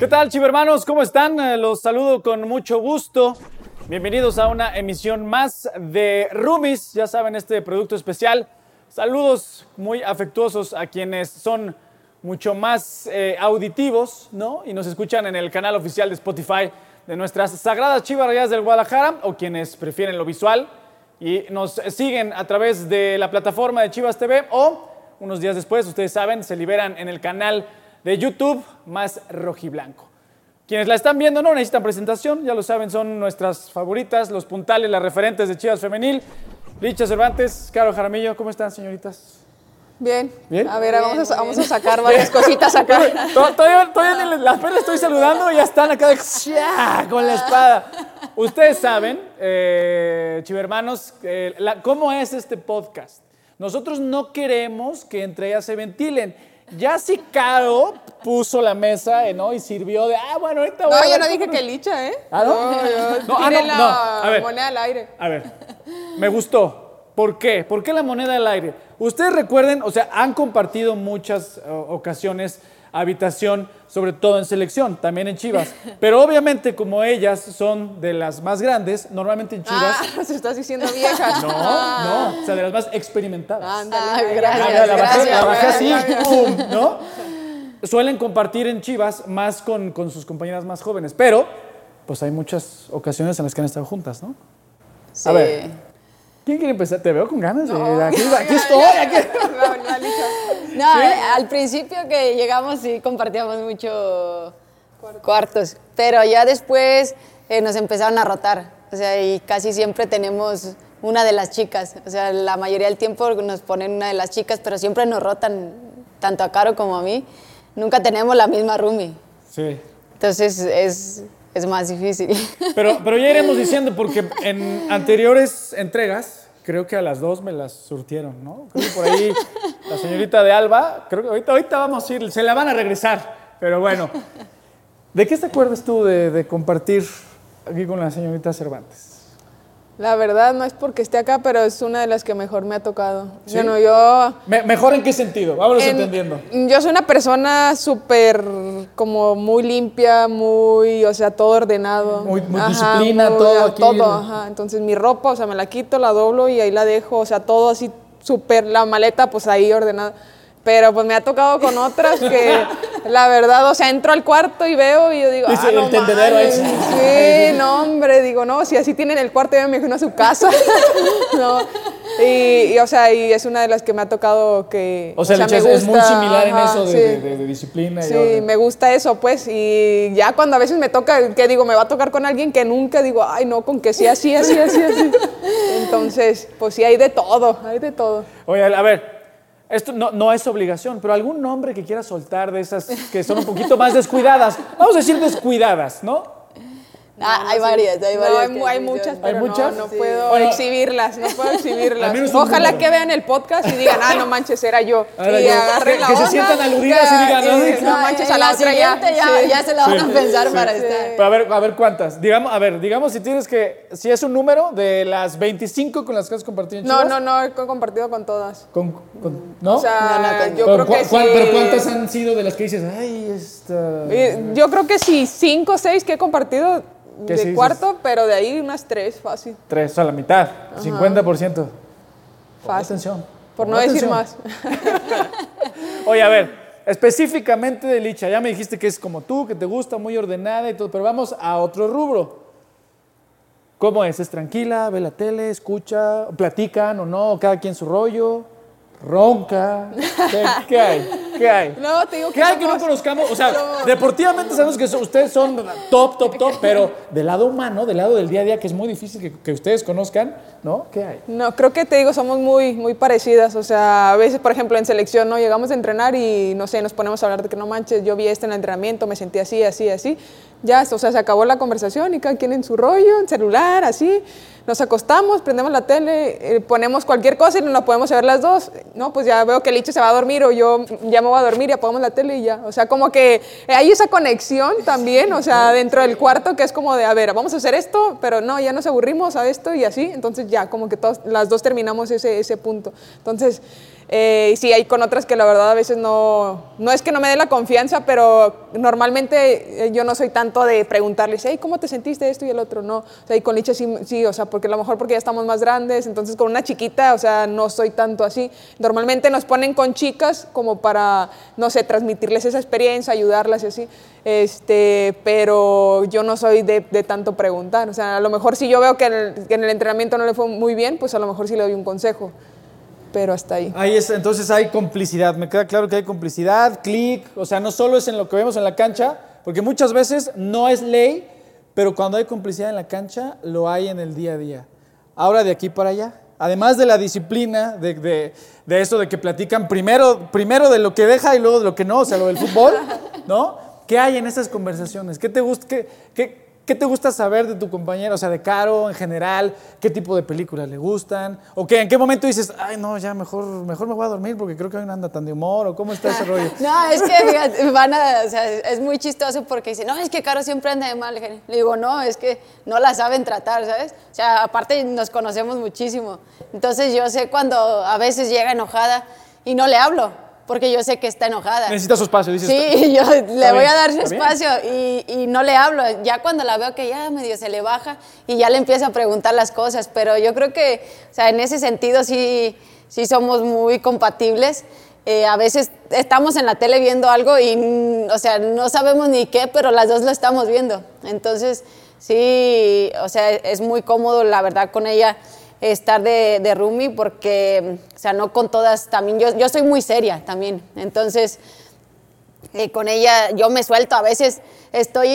¿Qué tal, chivermanos? ¿Cómo están? Eh, Los saludo con mucho gusto. Bienvenidos a una emisión más de Rumis, ya saben, este producto especial. Saludos muy afectuosos a quienes son mucho más eh, auditivos, ¿no? Y nos escuchan en el canal oficial de Spotify de nuestras sagradas Chivas Rayadas del Guadalajara, o quienes prefieren lo visual y nos siguen a través de la plataforma de Chivas TV o unos días después, ustedes saben, se liberan en el canal de YouTube más rojiblanco. Quienes la están viendo no necesitan presentación, ya lo saben, son nuestras favoritas, los puntales, las referentes de Chivas Femenil. Licha Cervantes, Caro Jaramillo, ¿cómo están, señoritas? Bien. Bien. A ver, vamos, a, vamos a sacar varias cositas acá. To- Todavía, todavía las apenas estoy saludando y ya están acá con la espada. Ustedes saben, eh, chivermanos, eh, la- cómo es este podcast. Nosotros no queremos que entre ellas se ventilen. Ya si Caro puso la mesa eh, ¿no? y sirvió de, ah, bueno, ahorita voy a No, yo ver no dije nos-". que licha, ¿eh? ¿Ah, no? yo No, ah, tiré no, la no, a ver. moneda al aire. A ver, me gustó. ¿Por qué? ¿Por qué la moneda al aire? Ustedes recuerden, o sea, han compartido muchas eh, ocasiones habitación, sobre todo en selección, también en Chivas. Pero obviamente, como ellas son de las más grandes, normalmente en Chivas. Ah, se estás diciendo vieja. No, Ah, no, o sea, de las más experimentadas. Ándale. Ah, gracias, Ah, la bajé, gracias, la bajé así. ¡pum! ¿no? Suelen compartir en Chivas más con, con sus compañeras más jóvenes, pero pues hay muchas ocasiones en las que han estado juntas, ¿no? A ver. ¿Quién quiere empezar? Te veo con ganas de... aquí, aquí estoy, aquí. No, eh, al principio que llegamos sí compartíamos mucho cuartos, pero ya después eh, nos empezaron a rotar, o sea, y casi siempre tenemos una de las chicas, o sea, la mayoría del tiempo nos ponen una de las chicas, pero siempre nos rotan, tanto a Caro como a mí, nunca tenemos la misma roomie, Sí. entonces es, es más difícil. Pero, pero ya iremos diciendo, porque en anteriores entregas, creo que a las dos me las surtieron, ¿no? Creo que por ahí la señorita de Alba, creo que ahorita, ahorita vamos a ir, se la van a regresar, pero bueno. ¿De qué te acuerdas tú de, de compartir aquí con la señorita Cervantes? La verdad no es porque esté acá, pero es una de las que mejor me ha tocado. ¿Sí? Bueno, yo... Me- ¿Mejor en qué sentido? Vámonos en- entendiendo. Yo soy una persona súper, como muy limpia, muy, o sea, todo ordenado. Muy- muy disciplina, todo aquí. Todo, ajá. Entonces mi ropa, o sea, me la quito, la doblo y ahí la dejo, o sea, todo así súper, la maleta pues ahí ordenada. Pero pues me ha tocado con otras que, la verdad, o sea, entro al cuarto y veo y yo digo, ah, el no tendedero ahí. mames. Sí, no, hombre, digo, no, si así tienen el cuarto, ya me imagino a su casa. no. Y, y, o sea, y es una de las que me ha tocado que. O sea, me Licha, es- es muy gusta, similar en ajá, eso de, sí. de- de- de disciplina. y Sí, me gusta eso, pues. Y ya cuando a veces me toca, que digo, me va a tocar con alguien que nunca digo, ay, no, con que sí, así, así, así, así. Entonces, pues sí, hay de todo, hay de todo. Oye, a ver, esto no, no es obligación, pero algún nombre que quieras soltar de esas que son un poquito más descuidadas. Vamos a decir descuidadas, ¿no? Ah, hay varias, hay No, varias. hay, mu- hay muchas, pero ¿Hay muchas? no, no Sí. puedo exhibirlas, no puedo exhibirlas. Ojalá que vean el podcast y digan, ah, no manches, era yo. Ahora y yo, agarren que- la que se sientan aludidas y digan, "Ay, no No, manches a la la otra ya. ya, Sí. ya se la van a pensar para sí. estar. Pero a ver, a ver cuántas. Digamos, a ver, digamos si tienes que, si es un número de las 25 con las que has compartido en No, Chivas. no, no, he compartido con todas. Con, con- ¿no? O sea, No, no, con- yo Pero creo que sí. pero ¿cuántas han sido de las que dices, ay, esta... Eh, Yo creo que sí, cinco o seis que he compartido ¿Qué de sí dices? cuarto, pero de ahí unas tres, fácil. Tres, o sea, la mitad, 50%. Pon Fácil. atención. Por no decir más. Oye, a ver, específicamente de Licha, ya me dijiste que es como tú, que te gusta, muy ordenada y todo, pero vamos a otro rubro. ¿Cómo es? ¿Es tranquila? ¿Ve la tele? ¿Escucha? ¿Platican o no? ¿Cada quien su rollo? ¿Ronca? ¿Qué, qué hay? ¿Qué hay? No, te digo ¿Qué que hay que no somos- conozcamos? O sea, deportivamente sabemos que so- ustedes son top, top, top, pero del lado humano, del lado del día a día, que es muy difícil que, que ustedes conozcan, ¿no? ¿Qué hay? No, creo que te digo, somos muy, muy parecidas. O sea, a veces, por ejemplo, en selección, ¿no? Llegamos a entrenar y, no sé, nos ponemos a hablar de que no manches, yo vi este en el entrenamiento, me sentí así, así, así. Ya, o sea, se acabó la conversación y cada quien en su rollo, en celular, así. Nos acostamos, prendemos la tele, eh, ponemos cualquier cosa y nos podemos ver las dos. No, pues ya veo que el Licho se va a dormir o yo ya me voy a dormir y apagamos la tele y ya. O sea, como que hay esa conexión también, o sea, dentro del cuarto que es como de, a ver, vamos a hacer esto, pero no, ya nos aburrimos a esto y así. Entonces ya, como que todos, las dos terminamos ese, ese punto. Entonces, Eh, sí, hay con otras que la verdad a veces no, no es que no me dé la confianza, pero normalmente eh, yo no soy tanto de preguntarles, hey, ¿cómo te sentiste esto y el otro? No, o sea, y con Licha sí, sí, o sea, porque a lo mejor porque ya estamos más grandes, entonces con una chiquita, o sea, no soy tanto así. Normalmente nos ponen con chicas como para, no sé, transmitirles esa experiencia, ayudarlas y así. Este, pero yo no soy de, de tanto preguntar. O sea, a lo mejor si yo veo que en, el, que en el entrenamiento no le fue muy bien, pues a lo mejor sí le doy un consejo pero hasta ahí. Ahí es, entonces hay complicidad, me queda claro que hay complicidad, clic, o sea, no solo es en lo que vemos en la cancha, porque muchas veces no es ley, pero cuando hay complicidad en la cancha, lo hay en el día a día. Ahora de aquí para allá, además de la disciplina, de, de, de eso de que platican primero, primero de lo que deja y luego de lo que no, o sea, lo del fútbol, ¿no? ¿Qué hay en esas conversaciones? ¿Qué te gusta? Qué, qué, ¿Qué te gusta saber de tu compañero? O sea, de Caro en general, ¿qué tipo de películas le gustan? ¿O qué, en qué momento dices, ay, no, ya mejor, mejor me voy a dormir porque creo que hoy no anda tan de humor? ¿O cómo está ese rollo? no, es que van a, o sea, es muy chistoso porque dicen, no, es que Caro siempre anda de mal. Le digo, no, es que no la saben tratar, ¿sabes? O sea, aparte nos conocemos muchísimo. Entonces yo sé cuando a veces llega enojada y no le hablo porque yo sé que está enojada. Necesita su espacio, dices. Sí, yo le voy a dar su espacio y, y, no le hablo. Ya cuando la veo que ya medio se le baja y ya le empiezo a preguntar las cosas, pero yo creo que, o sea, en ese sentido sí, sí somos muy compatibles. Eh, a veces estamos en la tele viendo algo y, o sea, no sabemos ni qué, pero las dos lo estamos viendo. Entonces, sí, o sea, es muy cómodo, la verdad, con ella estar de, de roomie porque, o sea, no con todas también, yo, yo soy muy seria también, entonces eh, con ella yo me suelto, a veces estoy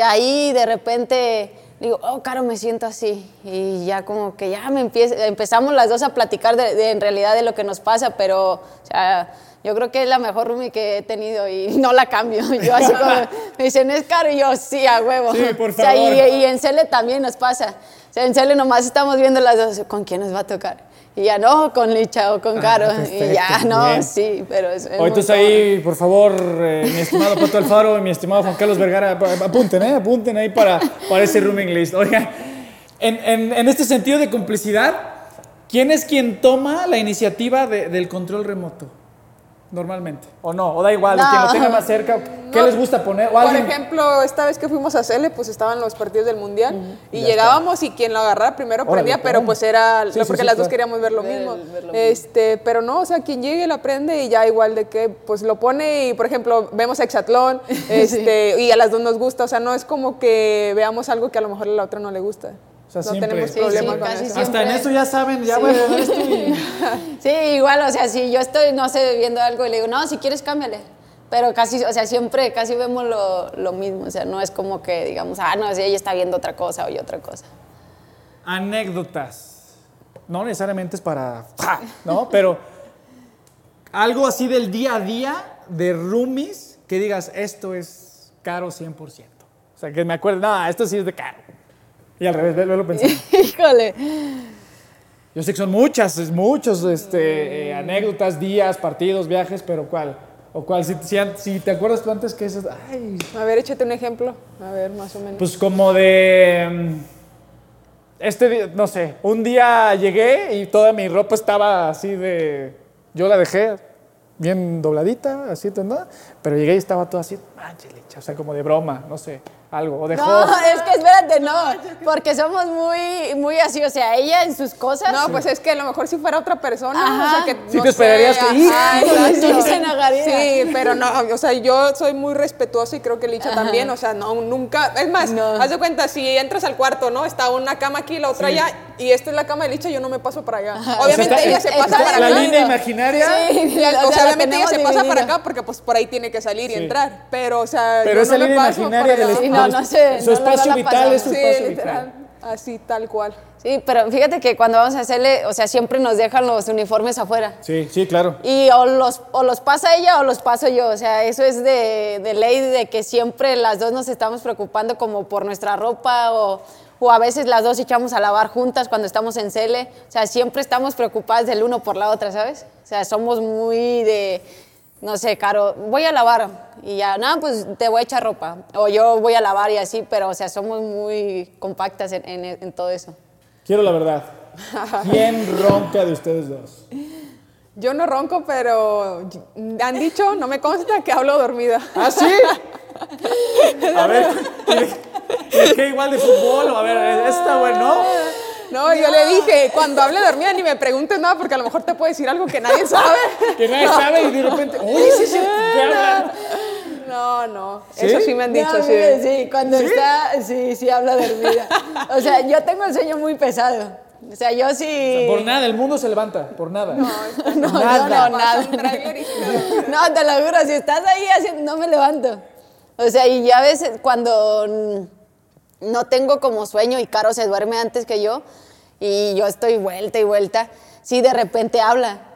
ahí de repente digo, oh, Caro, me siento así. Y ya como que ya me empieza, empezamos las dos a platicar de, de, en realidad de lo que nos pasa, pero, o sea, yo creo que es la mejor roomie que he tenido y no la cambio. Yo así como, me dicen, ¿es Caro? Y yo, sí, a huevo. Sí, por favor. O sea, y, y en Cele también nos pasa. Sea, en Cele nomás estamos viendo las dos, ¿con quién nos va a tocar? Y ya no, con Licha o con Caro. Ah, y ya, no, bien. sí, pero es. es Hoy entonces ahí, por favor, eh, mi estimado Pato Alfaro y mi estimado Juan Carlos Vergara, apunten, ¿eh? Apunten ahí para, para ese rooming list. Oigan, en, en, en, este sentido de complicidad, ¿quién es quien toma la iniciativa de, del control remoto? Normalmente. ¿O no? ¿O da igual? No. Quien lo tenga más cerca. ¿Qué No. les gusta poner? ¿O Por alguien- ejemplo, esta vez que fuimos a Cele, pues estaban los partidos del Mundial y llegábamos y quien lo agarrara primero Órale, prendía, pero pues era Sí, no, sí, porque sí, las dos claro. queríamos ver lo Ver mismo. el- ver lo mismo. Este, pero no, o sea, quien llegue la prende y ya igual de que pues lo pone y por ejemplo, vemos Hexatlón, este, y a las dos nos gusta, o sea, no es como que veamos algo que a lo mejor a la otra no le gusta. O sea, no siempre. tenemos Sí, problema sí, con casi eso. siempre. Hasta en eso ya saben, ya voy a ver esto y- Sí, igual, o sea, si yo estoy, no sé, viendo algo y le digo, no, si quieres, cámbiale. Pero casi, o sea, siempre, casi vemos lo, lo mismo. O sea, no es como que digamos, ah, no, si ella está viendo otra cosa o yo otra cosa. anécdotas. No necesariamente es para, ¡ja! ¿no? Pero algo así del día a día de roomies que digas, esto es caro 100%. O sea, que me acuerdo, no, esto sí es de caro. Y al revés, ve- lo pensé. Híjole. Yo sé que son muchas, es muchos este, eh, anécdotas, días, partidos, viajes, pero ¿cuál? ¿O cuál? Si, si, si te acuerdas tú antes que eso, ay, A ver, échate un ejemplo. A ver, más o menos. Pues como de... mm, Este día, no sé, un día llegué y toda mi ropa estaba así de... Yo la dejé bien dobladita, así, ¿no? Pero llegué y estaba todo así, manches, leche", o sea, como de broma, no sé, algo. O dejó... No, es que espérate, no, porque somos muy, muy así, o sea, ella en sus cosas. no, pues es que a lo mejor si fuera otra persona, Ajá. o sea, que Sí no te esperarías sé, que, ajá, "Híjole, exacto. sí se enojaría". Sí, pero no, o sea, yo soy muy respetuosa y creo que Licha también, o sea, no, nunca, es más, No. haz de cuenta, si entras al cuarto, ¿no? Está una cama aquí, la otra Sí. allá, y esta es la cama de Licha, yo no me paso para allá. O sea, Obviamente está- ella se está pasa para la acá. línea imaginaria, Sí, o o sea, la obviamente ella se pasa para acá porque pues por ahí tiene que salir y Sí. entrar, pero o sea, pero yo esa no me línea paso imaginaria para del allá. Sí, no, no sé, su espacio la vital es su Sí, espacio literal, vital. así tal cual. Sí, pero fíjate que cuando vamos a hacerle, o sea, siempre nos dejan los uniformes afuera. Sí, sí, claro. Y o los, o los pasa ella o los paso yo. O sea, eso es de, de ley de que siempre las dos nos estamos preocupando como por nuestra ropa o, o a veces las dos echamos a lavar juntas cuando estamos en cele. O sea, siempre estamos preocupadas del uno por la otra, ¿sabes? O sea, somos muy de, no sé, Caro, voy a lavar y ya, no, pues te voy a echar ropa. O yo voy a lavar y así, pero o sea, somos muy compactas en, en- en todo eso. Quiero la verdad. ¿Quién ronca de ustedes dos? Yo no ronco, pero han dicho, no me consta, que hablo dormida. ¿Ah, sí? A ver, ¿y qué igual de fútbol? A ver, está bueno. No, yo le dije, cuando hable dormida ni me preguntes nada porque a lo mejor te puede decir algo que nadie sabe. Que nadie sabe y de repente, oye, sí, sí. No, no, ¿Sí? eso sí me han dicho, No, sí. mire, sí, cuando está, sí, sí habla dormida. O sea, yo tengo el sueño muy pesado. O sea, yo sí. Por nada, el mundo se levanta, por nada. No, Nada. no, no, nada. No, te lo juro, si estás ahí haciendo, no me levanto. O sea, y ya a veces cuando no tengo como sueño y Caro se duerme antes que yo y yo estoy vuelta y vuelta, sí de repente habla.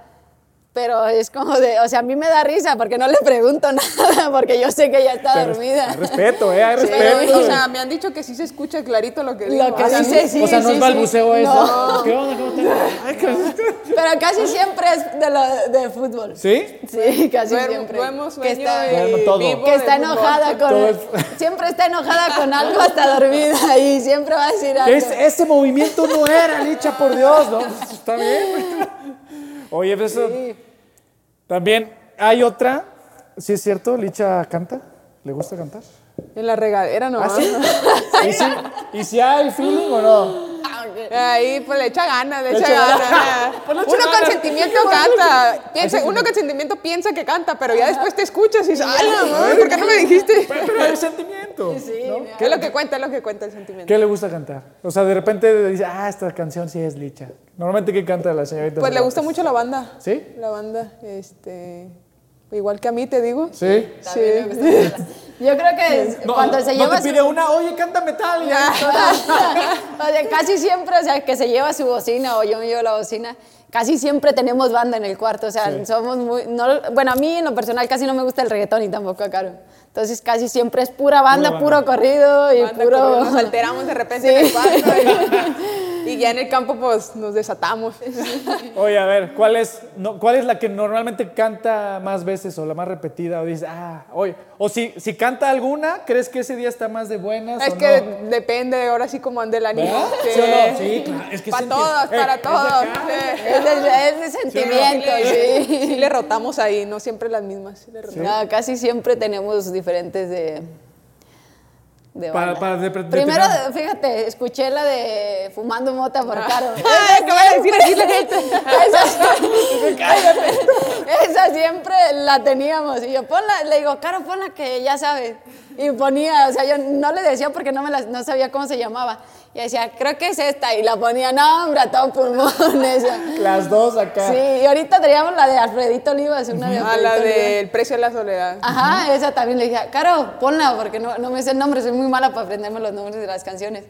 Pero es como de, o sea, a mí me da risa porque no le pregunto nada, porque yo sé que ya está Pero dormida. Hay respeto, ¿eh? Hay respeto. o sea, me han dicho que sí se escucha clarito lo que digo. Lo que O sea, dice, sí, o sea, no sí, es balbuceo sí. eso. No. ¿Qué onda? ¿Cómo te Ay, qué- Pero casi siempre es de, lo, de fútbol. ¿Sí? Sí, casi Duermo, siempre. duermo, que sueño está, y Duermo todo. vivo que está enojada Todo con... es- Siempre está enojada con algo hasta dormida y siempre va a decir algo. Es- ese movimiento no era, Licha, por Dios, ¿no? Pues, Está bien. Oye, pues eso. También hay otra. ¿Sí es cierto? ¿Licha canta? ¿Le gusta cantar? En la regadera no. ¿Ah, sí? ¿Y si, ¿Y si hay feeling o no? Ahí pues le echa ganas, le Le echa echa ganas. ganas. Pues le echa uno con sentimiento canta. Piensa, uno con sentimiento piensa que canta, pero ya después te escuchas y dices, ay, no, ¿por qué no me dijiste? Pero, hay sentimiento. ¿no? ¿Qué es lo que cuenta? Es lo que cuenta el sentimiento. ¿Qué le gusta cantar? O sea, de repente dice, ah, esta canción sí es Licha. Normalmente, ¿qué canta la señorita? Pues le gusta mucho la banda. ¿Sí? La banda, este. Igual que a mí, te digo. Sí. Verla. Yo creo que No, cuando se no lleva te pide una, oye, cántame tal. ya. o sea, casi siempre, o sea, que se lleva su bocina o yo me llevo la bocina, casi siempre tenemos banda en el cuarto, o sea, Sí. somos muy, no, bueno, a mí en lo personal casi no me gusta el reggaetón y tampoco a Caro. Entonces casi siempre es pura banda, Pura banda. puro corrido y Banda, puro... corrido, Nos alteramos de repente Sí. en el cuarto y, y ya en el campo, pues nos desatamos. Oye, a ver, ¿cuál es, no, ¿cuál es la que normalmente canta más veces o la más repetida? O dices, ah, oye, o si, si canta alguna, ¿crees que ese día está más de buenas Es o que no? depende ahora sí como ande el ánimo. ¿Sí o no? Sí, claro, es que Para todos. Eh, para es de todos. acá. sí. Es de, es de sentimiento, Sí, sí. sí le rotamos ahí, no siempre las mismas. sí le rotamos. No, casi siempre tenemos diferentes de... de Para- para de- de- Primero, fíjate, escuché la de Fumando Mota por Caro. Ay, ¿qué va a decir aquí la gente? Esa, siempre la teníamos. Y yo, ponla, le digo, Caro, ponla que ya sabes. Y ponía, o sea, yo no le decía porque no, me la- no sabía cómo se llamaba. Y decía, creo que es esta. Y la ponía, no, hombre, a todo pulmón esa. Las dos acá. Sí, y ahorita traíamos la de Alfredito Olivas, una de Ah, la del precio de la soledad. Ajá, esa también le dije, Caro, ponla, porque no, no me sé el nombre, soy muy mala para aprenderme los nombres de las canciones.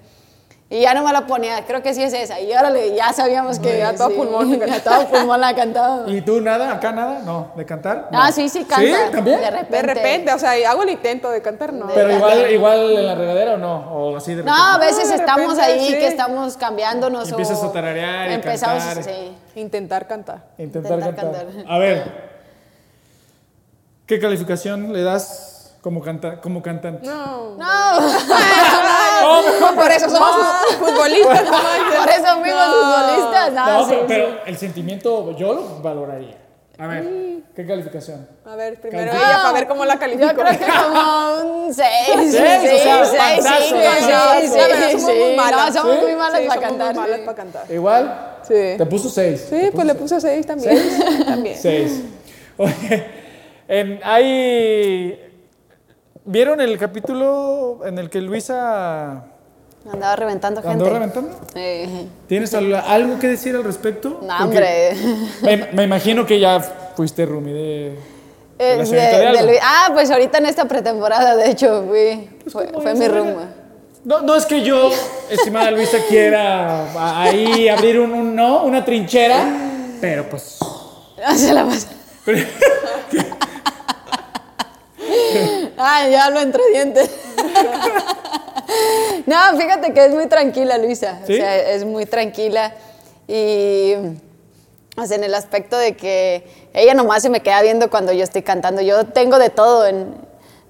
Y ya no me la ponía, creo que sí es esa. Y órale, ya sabíamos que a todo sí, pulmón. A todo pulmón la cantaba. ¿Y tú nada? ¿Acá nada? No, ¿de cantar? Ah, sí, sí, canta. ¿Sí? ¿También? De repente. De repente, o sea, hago el intento de cantar, no. Pero igual, igual en la regadera o no? O así de No, a veces estamos repente, ahí, sí. que estamos cambiándonos. Y empiezas o a tararear y Empezamos, cantar. sí. Intentar cantar. Intentar, Intentar cantar. cantar. A ver, ¿qué calificación le das como, canta, como cantante? No. No, por eso somos fu- futbolistas, no por eso fuimos futbolistas. No, sí, pero, pero sí. el sentimiento yo lo valoraría. A ver, ¿qué calificación? A ver, primero ella para ver cómo la califico. Yo creo que como un 6. Seis, Sí, o sea, 6, panzazo, 5, panzazo. sí, somos muy malas. No, somos muy malas para cantar. malas para cantar. ¿Igual? Sí. Te puso seis. Sí, pues le puse seis también. También. Seis. Oye, en, hay... ¿Vieron el capítulo en el que Luisa Andaba reventando gente. andó reventando? Sí. ¿Tienes al- algo que decir al respecto? No, Porque hombre. Me, me imagino que ya fuiste Rumi de, de Eh, la de- señorita de de Alba. Luis- ah, pues ahorita en esta pretemporada, de hecho, fui, fue, ¿cómo fue mi rumbo. No, no es que yo, estimada Luisa, quiera ahí abrir un, un- no, una trinchera, pero pues... No se la pasa. Ah, ya hablo entre dientes. no, fíjate que es muy tranquila, Luisa. ¿Sí? O sea, es muy tranquila. Y. O sea, en el aspecto de que ella nomás se me queda viendo cuando yo estoy cantando. Yo tengo de todo en.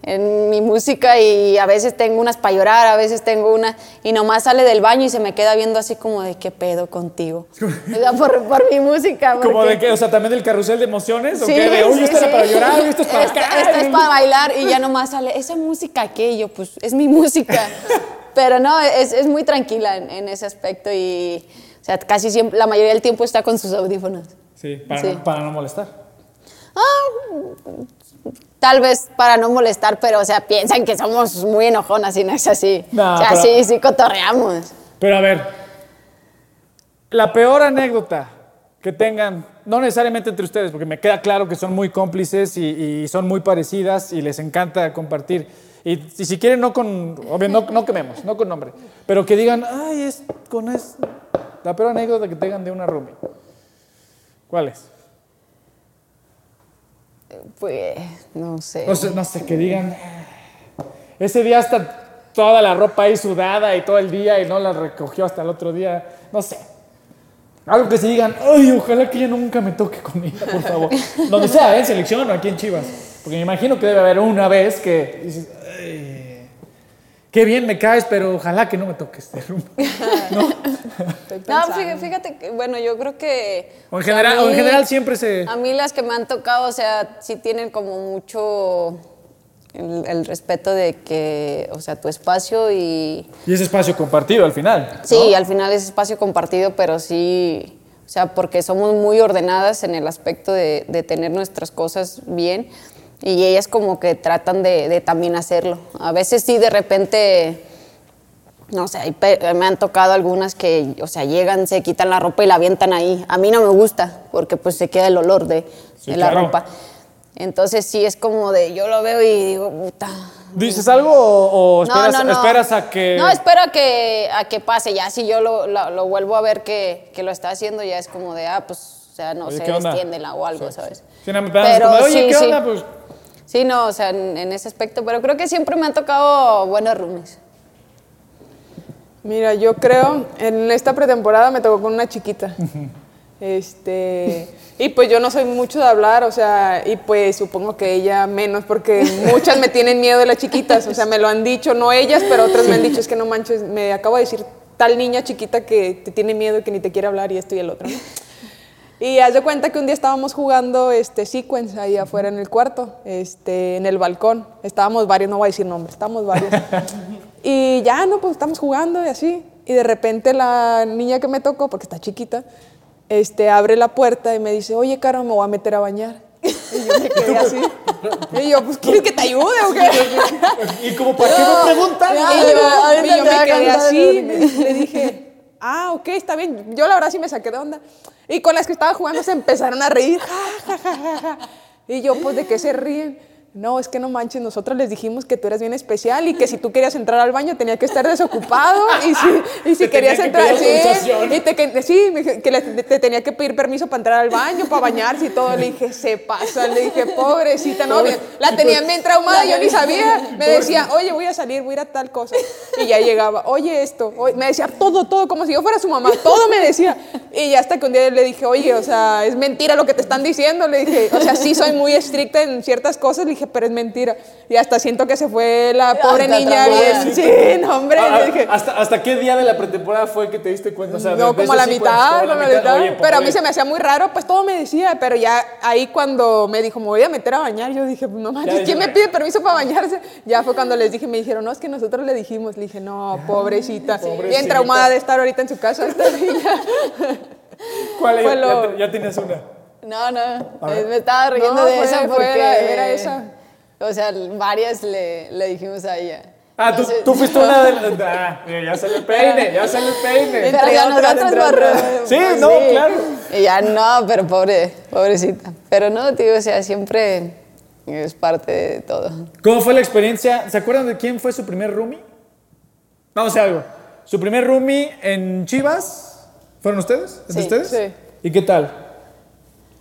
En mi música y a veces tengo unas para llorar, a veces tengo una y nomás sale del baño y se me queda viendo así como de qué pedo contigo. O sea, por, por mi música. ¿Como porque- de qué? O sea, también del carrusel de emociones. ¿O Sí, qué? De, uy, sí, esto era sí. para llorar, esto es para Esto- acá. esto es para bailar y ya nomás sale, ¿esa música qué? Y yo, pues, es mi música. Pero no, es, es muy tranquila en, en ese aspecto y, o sea, casi siempre, la mayoría del tiempo está con sus audífonos. Sí, para. No, para no molestar. Tal vez para no molestar, pero, o sea, piensan que somos muy enojonas y no es así. No, o sea, pero- sí, sí cotorreamos. Pero a ver, la peor anécdota que tengan, no necesariamente entre ustedes, porque me queda claro que son muy cómplices y, y son muy parecidas y les encanta compartir. Y, y si quieren, no con, obvio, no, no quememos, no con nombre, pero que digan, ay, es con es la peor anécdota que tengan de una roomie. ¿Cuál es? Pues, no sé. No sé, que digan, ese día hasta toda la ropa ahí sudada y todo el día y no la recogió hasta el otro día, no sé. Algo que se digan, ay, ojalá que ella nunca me toque con ella, por favor. Donde sea, ¿eh? en selección o aquí en Chivas. Porque me imagino que debe haber una vez que dices, ay, qué bien me caes, pero ojalá que no me toques este rumbo. Estoy No, pensando. fíjate, fíjate que, bueno, yo creo que... O en general, o en general siempre se... A mí las que me han tocado, o sea, sí tienen como mucho el, el respeto de que, o sea, tu espacio y... Y ese espacio compartido al final. Sí, al final es espacio compartido, pero sí, o sea, porque somos muy ordenadas en el aspecto de, de tener nuestras cosas bien y ellas como que tratan de, de también hacerlo. A veces sí, de repente, no sé, me han tocado algunas que, o sea, llegan, se quitan la ropa y la avientan ahí. A mí no me gusta porque pues se queda el olor de, Sí, de la claro. ropa. Entonces sí es como de, yo lo veo y digo, puta, ¿Dices algo o, o no, esperas, no, no. esperas a que... No, espero a que, a que pase. Ya si yo lo, lo- lo vuelvo a ver que, que lo está haciendo, ya es como de, ah, pues, o sea, no Oye, sé, destiéndela o algo, ¿sabes? Si no me Pero como, oye, sí, ¿qué sí. onda? Pues Sí, no, o sea, en, en ese aspecto. Pero creo que siempre me han tocado buenos roomies. Mira, yo creo, en esta pretemporada me tocó con una chiquita. Este, y pues yo no soy mucho de hablar, o sea, y pues supongo que ella menos, porque muchas me tienen miedo de las chiquitas, o sea, me lo han dicho, no ellas, pero otras me han dicho, es que no manches, me acabo de decir tal niña chiquita que te tiene miedo y que ni te quiere hablar y esto y el otro. ¿no? Y haz de cuenta que un día estábamos jugando este sequence ahí afuera en el cuarto, este, en el balcón. Estábamos varios, no voy a decir nombres, estábamos varios. y ya, no, pues estamos jugando y así. Y de repente la niña que me tocó, porque está chiquita, este, abre la puerta y me dice, oye, Caro, me voy a meter a bañar. Y yo me quedé así. Y yo, pues, ¿quieres que te ayude o qué? ¿Y como para qué me preguntan? Y Ay, yo, y yo te me quedé así, ¿no? me- le dije, ah, ok, está bien. Yo la verdad sí me saqué de onda. Y con las que estaba jugando se empezaron a reír. Y yo, pues, ¿de qué se ríen? No, es que no manches, nosotros les dijimos que tú eras bien especial y que si tú querías entrar al baño tenía que estar desocupado y si, y si Te querías tenía que entrar, sí, y te, que, sí, que le- te tenía que pedir permiso para entrar al baño, para bañarse y todo. Le dije, se pasa, le dije, pobrecita, no, la tenían bien traumada, yo ni sabía. Me decía, oye, voy a salir, voy a ir a tal cosa. Y ya llegaba, oye, esto, oye, me decía todo, todo, como si yo fuera su mamá, todo me decía. Y ya hasta que un día le dije, oye, o sea, es mentira lo que te están diciendo. Le dije, o sea, sí soy muy estricta en ciertas cosas, le dije, pero es mentira. Y hasta siento que se fue la pobre Hasta niña bien. Sí, no, hombre, Ah, dije. ¿Hasta, ¿Hasta qué día de la pretemporada fue que te diste cuenta? O sea, No, de como a la mitad, como la mitad. Oye, pero a mí se me hacía muy raro, pues todo me decía, pero ya ahí cuando me dijo, me voy a meter a bañar, yo dije, pues no manches, ¿quién me pide permiso para bañarse? Ya fue cuando les dije, me dijeron, no, es que nosotros le dijimos. Le dije, no, pobrecita. Pobrecita. Bien traumada de estar ahorita en su casa esta niña. ¿Cuál fue ya, lo- ya tienes una? No, no, me estaba riendo No, de fue- esa porque... era esa. O sea, varias le, le dijimos a ella. Ah, tú, tú fuiste una de las... Ah, mira, ya salió el peine, ya salió el peine. Entre ya otras, nosotros entre otras. Sí, pues no, claro. Y ya no, pero pobre, pobrecita. Pero no, tío, o sea, siempre es parte de todo. ¿Cómo fue la experiencia? ¿Se acuerdan de quién fue su primer roomie? Vamos a hacer algo. ¿Su primer roomie en Chivas? ¿Fueron ustedes? ¿Entre Sí, ustedes? sí. ¿Y qué tal?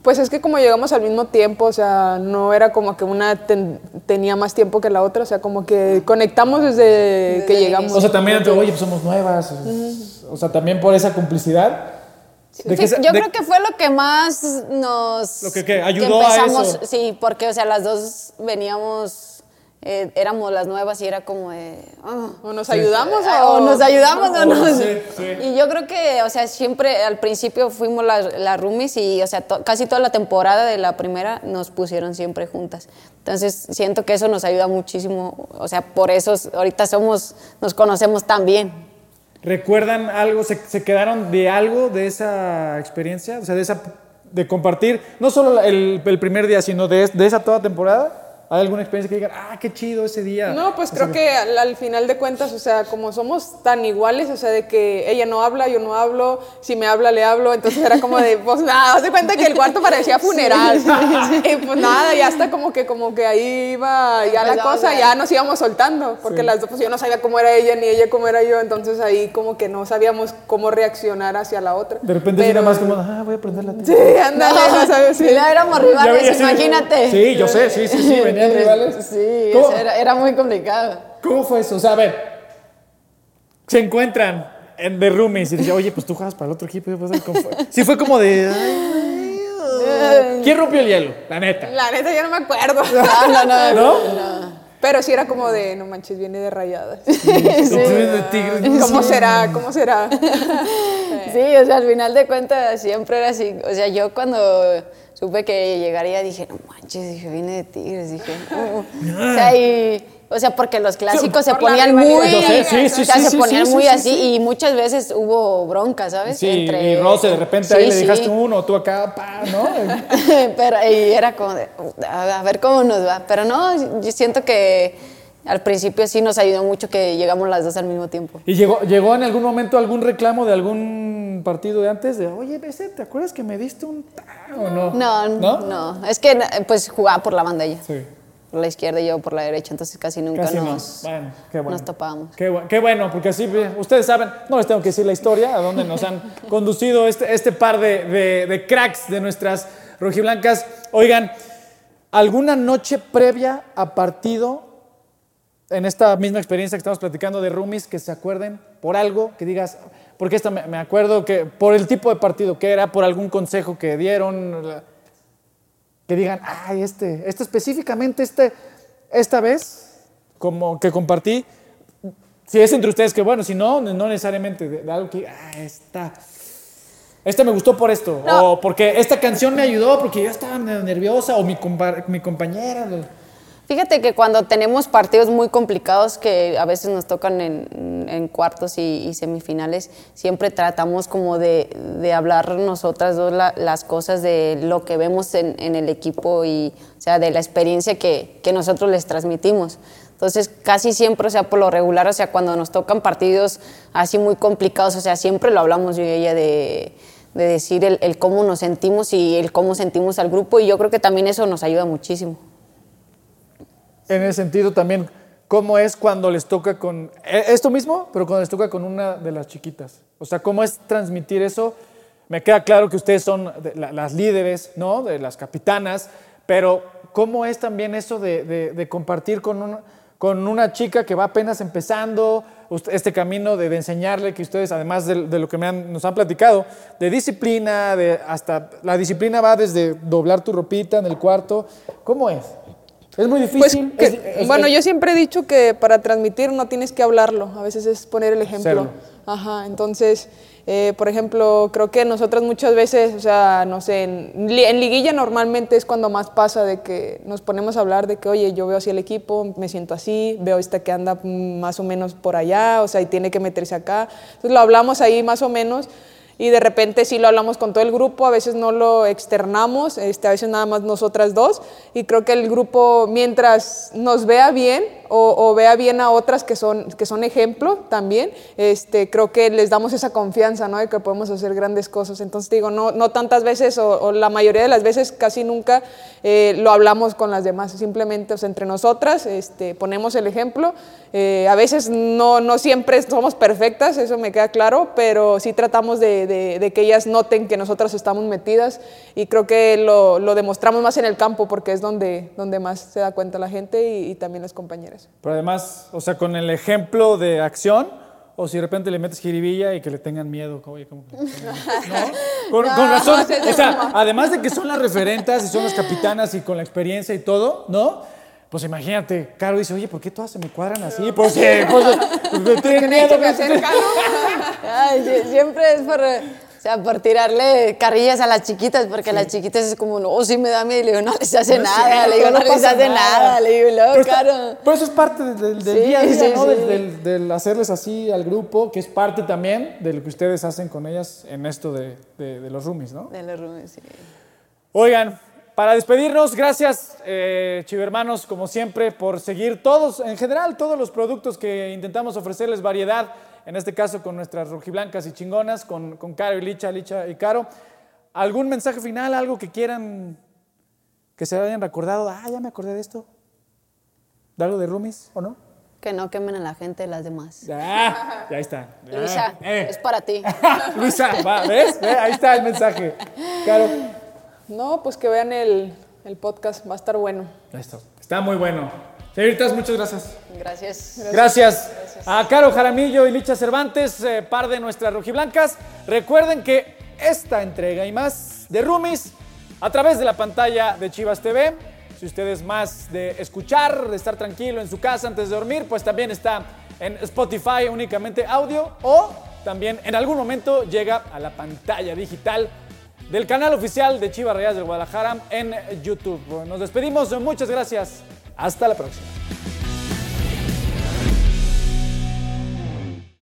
Pues es que como llegamos al mismo tiempo, o sea, no era como que una ten- tenía más tiempo que la otra, o sea, como que conectamos desde, que llegamos. O sea, también entre, oye, pues somos nuevas. O sea, también por esa complicidad. ¿De qué Sí, se- yo de- creo que fue lo que más nos... Lo que, ¿qué? ayudó a empezamos, eso. Sí, porque, o sea, las dos veníamos eh, éramos las nuevas y era como de... ah. O nos ayudamos Ah, o, o nos ayudamos o no. Sí, sí. Y yo creo que, o sea, siempre al principio fuimos las, las roomies y, o sea, to- casi toda la temporada de la primera nos pusieron siempre juntas. Entonces, siento que eso nos ayuda muchísimo. O sea, por eso ahorita somos, nos conocemos tan bien. ¿Recuerdan algo? ¿Se, se quedaron de algo de esa experiencia? O sea, de esa de compartir, no solo el, el primer día, sino de, de esa toda temporada. ¿Hay alguna experiencia que digan, ah, qué chido ese día? No, pues O creo que al, al final de cuentas, o sea, como somos tan iguales, o sea, de que ella no habla, yo no hablo, si me habla, le hablo, entonces era como de, pues nada, haz de cuenta que el cuarto parecía funeral. Y pues nada, ya hasta como que, como que ahí iba ya la cosa, ya nos íbamos soltando, porque las dos, pues yo no sabía cómo era ella, ni ella cómo era yo, entonces ahí como que no sabíamos cómo reaccionar hacia la otra. De repente nada más como, ah, voy a aprender la Sí, ándale, no sabes, sí. Y ya éramos rivales, imagínate. Sí, yo sé, sí, sí, sí, venían rivales. Sí, ¿Cómo, eso era, era muy complicado. cómo fue eso? O sea, a ver, se encuentran en The Roomies y dice, oye, pues tú juegas para el otro equipo. ¿cómo fue? Sí, fue como de. ¿quién rompió el hielo? La neta. La neta, yo no me acuerdo. No, no, no. ¿No? Pero sí era como de, no manches, viene de rayadas. ¿Cómo será? ¿Cómo será? Sí, o sea, al final de cuentas siempre era así. O sea, yo cuando supe que llegaría dije, no manches, dije, viene de Tigres, dije, no. O sea, y, o sea, porque los clásicos se ponían muy, Yo sé, sí, sí, o sea, sí, se sí, ponían muy sí, así sí. y muchas veces hubo bronca, ¿sabes? Sí, Entre- y Rose, de repente ahí Sí, le dejaste uno, tú acá, pa, ¿no? Pero y era como de, a ver cómo nos va. Pero no, yo siento que al principio sí nos ayudó mucho que llegamos las dos al mismo tiempo. ¿Y llegó, llegó en algún momento algún reclamo de algún partido de antes? De, oye, BC, ¿te acuerdas que me diste un o no? No, ¿No? no, Es que pues jugaba por la banda ella. Sí. Por la izquierda y yo por la derecha, entonces casi nunca Casi nos, no. Bueno, qué bueno. nos topábamos. Qué, bu- qué bueno, porque así ustedes saben, no les tengo que decir la historia, a dónde nos han conducido este, este par de, de- de cracks de nuestras rojiblancas. Oigan, ¿alguna noche previa a partido, en esta misma experiencia que estamos platicando de roomies, que se acuerden por algo, que digas, porque esta me, me acuerdo que por el tipo de partido que era, por algún consejo que dieron, que digan, ay, este, este específicamente, este, esta vez, como que compartí, si es entre ustedes, que bueno, si no, no necesariamente, de, de algo que, ah, esta, esta me gustó por esto, No. o porque esta canción me ayudó, porque yo estaba nerviosa, o mi, compa- mi compañera. Fíjate que cuando tenemos partidos muy complicados que a veces nos tocan en, cuartos y, semifinales, siempre tratamos como de, hablar nosotras dos la- las cosas de lo que vemos en, el equipo y, o sea, de la experiencia que, nosotros les transmitimos. Entonces, casi siempre, o sea, por lo regular, o sea, cuando nos tocan partidos así muy complicados, o sea, siempre lo hablamos yo y ella de, de decir el cómo nos sentimos y el cómo sentimos al grupo y yo creo que también eso nos ayuda muchísimo. En ese sentido también, ¿cómo es cuando les toca con, eh, esto mismo, pero cuando les toca con una de las chiquitas? O sea, ¿cómo es transmitir eso? Me queda claro que ustedes son las líderes, ¿no? De las capitanas, pero ¿cómo es también eso de, compartir con una, chica que va apenas empezando este camino de, enseñarle que ustedes, además de, de lo que me han- nos han platicado, de disciplina, de hasta la disciplina va desde doblar tu ropita en el cuarto, ¿cómo es? Es muy Pues, difícil. que- es- es- bueno, es- yo siempre he dicho que para transmitir no tienes que hablarlo, a veces es poner el ejemplo. Serlo. Ajá, entonces, eh, por ejemplo, creo que nosotras muchas veces, o sea, no sé, en, en liguilla normalmente es cuando más pasa de que nos ponemos a hablar de que, oye, yo veo así el equipo, me siento así, veo esta que anda mm, más o menos por allá, o sea, y tiene que meterse acá. Entonces lo hablamos ahí más o menos. Y de repente sí lo hablamos con todo el grupo, a veces no lo externamos, este, a veces nada más nosotras dos. Y creo que el grupo, mientras nos vea bien o, vea bien a otras que son, que son ejemplo también, este, creo que les damos esa confianza, ¿no? De que podemos hacer grandes cosas. Entonces digo, no, no tantas veces o, la mayoría de las veces, casi nunca eh, lo hablamos con las demás. Simplemente o entre nosotras este, ponemos el ejemplo. Eh, a veces no, no siempre somos perfectas, eso me queda claro, pero sí tratamos de, de- que ellas noten que nosotras estamos metidas y creo que lo, lo demostramos más en el campo porque es donde, donde más se da cuenta la gente y también las compañeras. Pero además, o sea, con el ejemplo de acción, o si de repente le metes jiribilla y que le tengan miedo. oye, que- ¿no? Con, No, con razón. O sea, además de que son las referentas y son las capitanas y con la experiencia y todo, ¿no? Pues imagínate, Caro dice, oye, ¿por qué todas se me cuadran así? Pues sí, pues, tienen Que miedo. Ay, sie- siempre es por, o sea, por tirarle carrillas a las chiquitas, porque las chiquitas es como, no, sí me da miedo. Y le digo, no les hace nada. Le digo, no, les hace nada. Le digo, no, Pero, está- claro. pero eso es parte del, Sí, día a día, sí, ¿no? sí. Del, del- del hacerles así al grupo, que es parte también de lo que ustedes hacen con ellas en esto de, de- de los roomies, ¿no? De los roomies, sí. Oigan, para despedirnos, gracias, eh, chivermanos, como siempre, por seguir todos, en general, todos los productos que intentamos ofrecerles variedad, en este caso con nuestras rojiblancas y chingonas, con, con Caro y Licha, Licha y Caro. ¿Algún mensaje final, algo que quieran que se hayan recordado? Ah, ya me acordé de esto. ¿De algo de roomies o no? Que no quemen a la gente las demás. Ah, ya está. Luisa, Ah, eh. es para ti. Luisa, va, ¿ves? Ve, Ahí está el mensaje. Caro. No, pues que vean el, el podcast, va a estar bueno. Listo. Está muy bueno. Señoritas, muchas gracias. Gracias. Gracias. A Caro Jaramillo y Licha Cervantes, eh, par de nuestras rojiblancas. Recuerden que esta entrega y más de Rumis a través de la pantalla de Chivas TV. Si ustedes más de escuchar, de estar tranquilo en su casa antes de dormir, pues también está en Spotify únicamente audio o también en algún momento llega a la pantalla digital del canal oficial de Chivas Reyes del Guadalajara en YouTube. Nos despedimos, muchas gracias. Hasta la próxima.